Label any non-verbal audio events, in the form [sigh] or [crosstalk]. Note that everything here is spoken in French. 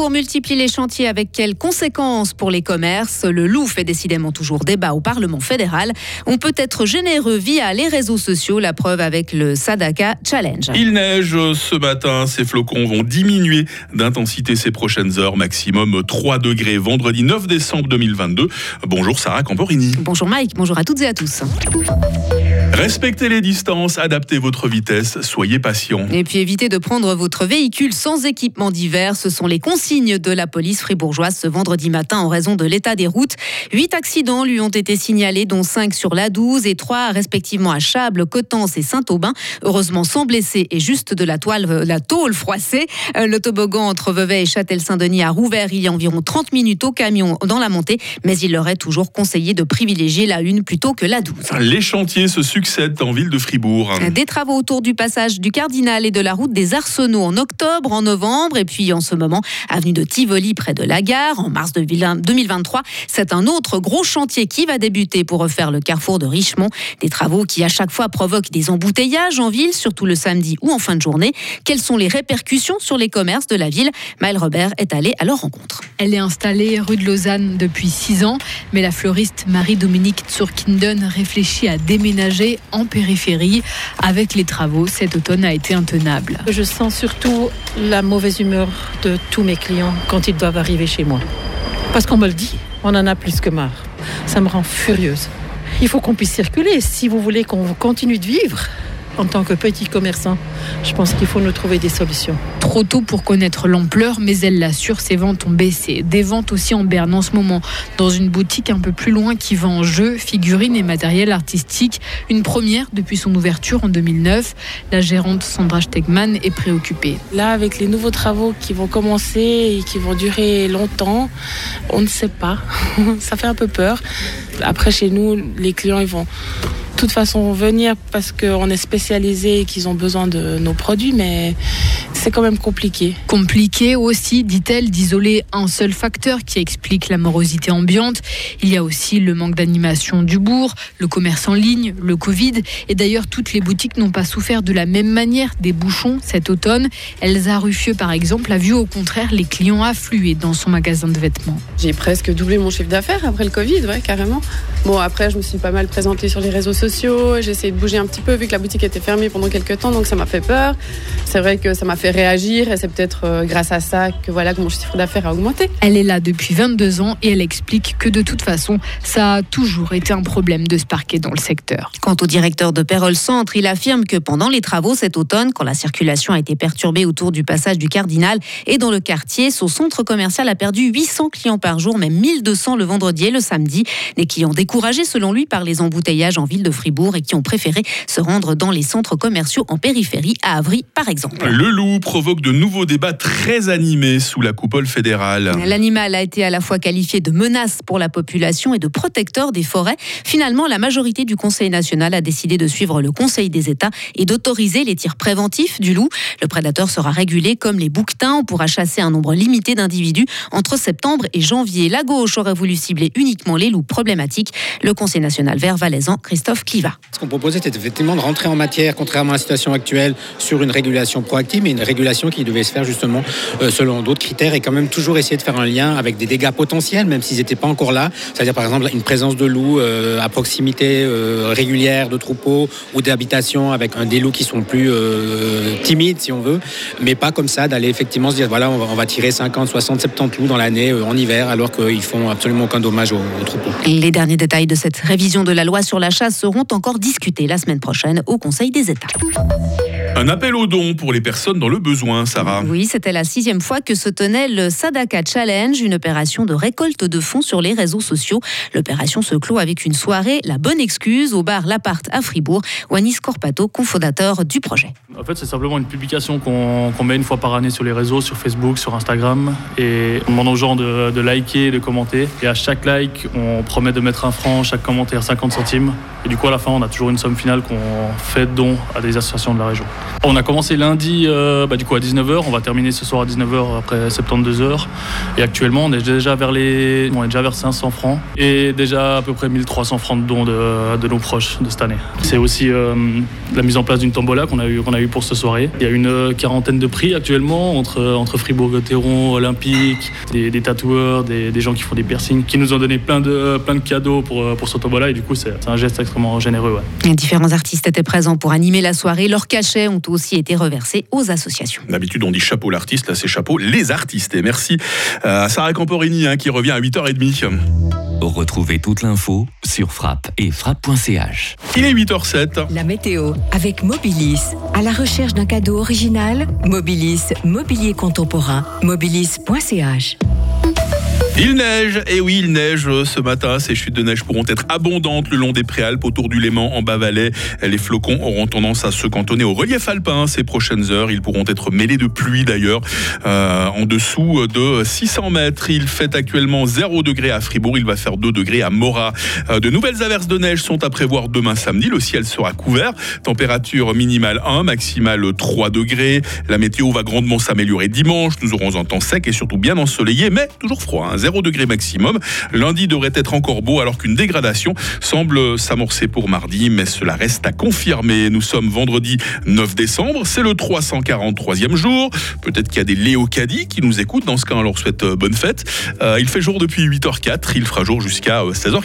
Fribourg multiplie les chantiers avec quelles conséquences pour les commerces? Le loup fait décidément toujours débat au Parlement fédéral. On peut être généreux via les réseaux sociaux, la preuve avec le Sadaka Challenge. Il neige ce matin, ces flocons vont diminuer d'intensité ces prochaines heures, maximum 3 degrés vendredi 9 décembre 2022. Bonjour Sarah Camporini. Bonjour Mike, bonjour à toutes et à tous. Respectez les distances, adaptez votre vitesse, soyez patient. Et puis évitez de prendre votre véhicule sans équipement d'hiver. Ce sont les consignes de la police fribourgeoise ce vendredi matin en raison de l'état des routes. Huit accidents lui ont été signalés, dont cinq sur la 12 et trois respectivement à Chable, Cotence et Saint-Aubin. Heureusement sans blessés et juste de la toile, la tôle froissée. Euh, le toboggan entre Vevey et Châtel-Saint-Denis a rouvert il y a environ 30 minutes au camion dans la montée, mais il leur est toujours conseillé de privilégier la une plutôt que la 12. Les chantiers se succèdent en ville de Fribourg. Des travaux autour du passage du Cardinal et de la route des Arsenaux en octobre, en novembre et puis en ce moment, avenue de Tivoli près de la gare en mars 2023. C'est un autre gros chantier qui va débuter pour refaire le carrefour de Richemont. Des travaux qui à chaque fois provoquent des embouteillages en ville, surtout le samedi ou en fin de journée. Quelles sont les répercussions sur les commerces de la ville? Maëlle Robert est allée à leur rencontre. Elle est installée rue de Lausanne depuis six ans, mais la fleuriste Marie-Dominique Tsurkinden réfléchit à déménager en périphérie. Avec les travaux, cet automne a été intenable. Je sens surtout la mauvaise humeur de tous mes clients quand ils doivent arriver chez moi. Parce qu'on me le dit, on en a plus que marre. Ça me rend furieuse. Il faut qu'on puisse circuler si vous voulez qu'on continue de vivre en tant que petit commerçant, je pense qu'il faut nous trouver des solutions. Trop tôt pour connaître l'ampleur, mais elle l'assure, ses ventes ont baissé. Des ventes aussi en berne en ce moment, dans une boutique un peu plus loin qui vend jeux, figurines et matériel artistique. Une première depuis son ouverture en 2009. La gérante Sandra Stegman est préoccupée. Là, avec les nouveaux travaux qui vont commencer et qui vont durer longtemps, on ne sait pas. [laughs] Ça fait un peu peur. Après, chez nous, les clients, ils vont toute façon venir parce qu'on est spécialisé et qu'ils ont besoin de nos produits, mais c'est quand même compliqué. Compliqué aussi, dit-elle, d'isoler un seul facteur qui explique la morosité ambiante. Il y a aussi le manque d'animation du bourg, le commerce en ligne, le Covid. Et d'ailleurs, toutes les boutiques n'ont pas souffert de la même manière des bouchons cet automne. Elsa Ruffieux, par exemple, a vu au contraire les clients affluer dans son magasin de vêtements. J'ai presque doublé mon chiffre d'affaires après le Covid, ouais, carrément. Bon, après, je me suis pas mal présentée sur les réseaux sociaux j'ai essayé de bouger un petit peu vu que la boutique était fermée pendant quelques temps, donc ça m'a fait peur. C'est vrai que ça m'a fait réagir et c'est peut-être euh, grâce à ça que voilà que mon chiffre d'affaires a augmenté. Elle est là depuis 22 ans et elle explique que de toute façon, ça a toujours été un problème de se parquer dans le secteur. Quant au directeur de Pérol Centre, il affirme que pendant les travaux cet automne, quand la circulation a été perturbée autour du passage du Cardinal et dans le quartier, son centre commercial a perdu 800 clients par jour, même 1200 le vendredi et le samedi. Des clients découragés selon lui par les embouteillages en ville de Fribourg et qui ont préféré se rendre dans les centres commerciaux en périphérie, à Avry par exemple. Le loup provoque de nouveaux débats très animés sous la coupole fédérale. L'animal a été à la fois qualifié de menace pour la population et de protecteur des forêts. Finalement, la majorité du Conseil national a décidé de suivre le Conseil des États et d'autoriser les tirs préventifs du loup. Le prédateur sera régulé comme les bouquetins. On pourra chasser un nombre limité d'individus entre septembre et janvier. La gauche aurait voulu cibler uniquement les loups problématiques. Le Conseil national vert valaisan, Christophe ce qu'on proposait, c'était effectivement de rentrer en matière, contrairement à la situation actuelle, sur une régulation proactive, mais une régulation qui devait se faire justement euh, selon d'autres critères et quand même toujours essayer de faire un lien avec des dégâts potentiels, même s'ils n'étaient pas encore là. C'est-à-dire par exemple une présence de loups euh, à proximité euh, régulière de troupeaux ou d'habitations avec des loups qui sont plus timides, si on veut, mais pas comme ça d'aller effectivement se dire voilà, on va, tirer 50, 60, 70 loups dans l'année en hiver alors qu'ils font absolument aucun dommage aux, aux troupeaux. Les derniers détails de cette révision de la loi sur la chasse seront encore discutés la semaine prochaine au Conseil des États. Un appel aux dons pour les personnes dans le besoin, Sarah. Oui, c'était la sixième fois que se tenait le Sadaka Challenge, une opération de récolte de fonds sur les réseaux sociaux. L'opération se clôt avec une soirée La Bonne Excuse au bar L'Appart à Fribourg. Wanis Corpato, cofondateur du projet. En fait, c'est simplement une publication qu'on met une fois par année sur les réseaux, sur Facebook, sur Instagram. Et on demande aux gens de, de liker, de commenter. Et à chaque like, on promet de mettre un franc, chaque commentaire 50 centimes. Et du coup, à la fin, on a toujours une somme finale qu'on fait don à des associations de la région. On a commencé lundi euh, bah, du coup à 19h, on va terminer ce soir à 19h après 72 heures. Et actuellement on est déjà vers les on est déjà vers 500 francs et déjà à peu près 1300 francs de dons de, de nos proches de cette année. C'est aussi euh, la mise en place d'une tombola qu'on a eu qu'on a eu pour ce soirée. Il y a une quarantaine de prix actuellement entre entre Fribourg-Gotteron, Olympique, des, tatoueurs, des, des, gens qui font des piercings, qui nous ont donné plein de plein de cadeaux pour pour ce tombola et du coup c'est un geste extrêmement généreux. Différents artistes étaient présents pour animer la soirée. Leurs cachets ont aussi été reversés aux associations. D'habitude, on dit chapeau l'artiste, là c'est chapeau les artistes. Et merci à Sarah Camporini hein, qui revient à 8h30. Retrouvez toute l'info sur frappe et frappe.ch. Il est 8h07. La météo avec Mobilis. À la recherche d'un cadeau original, Mobilis, mobilier contemporain, mobilis.ch. Il neige, et oui, il neige ce matin. Ces chutes de neige pourront être abondantes le long des préalpes autour du Léman, en bas-valais. Les flocons auront tendance à se cantonner au relief alpin ces prochaines heures. Ils pourront être mêlés de pluie d'ailleurs. Euh, en dessous de 600 mètres, il fait actuellement 0 degré à Fribourg. Il va faire 2 degrés à Morat. Euh, de nouvelles averses de neige sont à prévoir demain samedi. Le ciel sera couvert. Température minimale 1, maximale 3 degrés. La météo va grandement s'améliorer dimanche. Nous aurons un temps sec et surtout bien ensoleillé, mais toujours froid. Hein. 0 degré maximum. Lundi devrait être encore beau alors qu'une dégradation semble s'amorcer pour mardi, mais cela reste à confirmer. Nous sommes vendredi 9 décembre, c'est le 343e jour. Peut-être qu'il y a des Léocadis qui nous écoutent. Dans ce cas, on leur souhaite bonne fête. Euh, il fait jour depuis 8h04, il fera jour jusqu'à 16h40.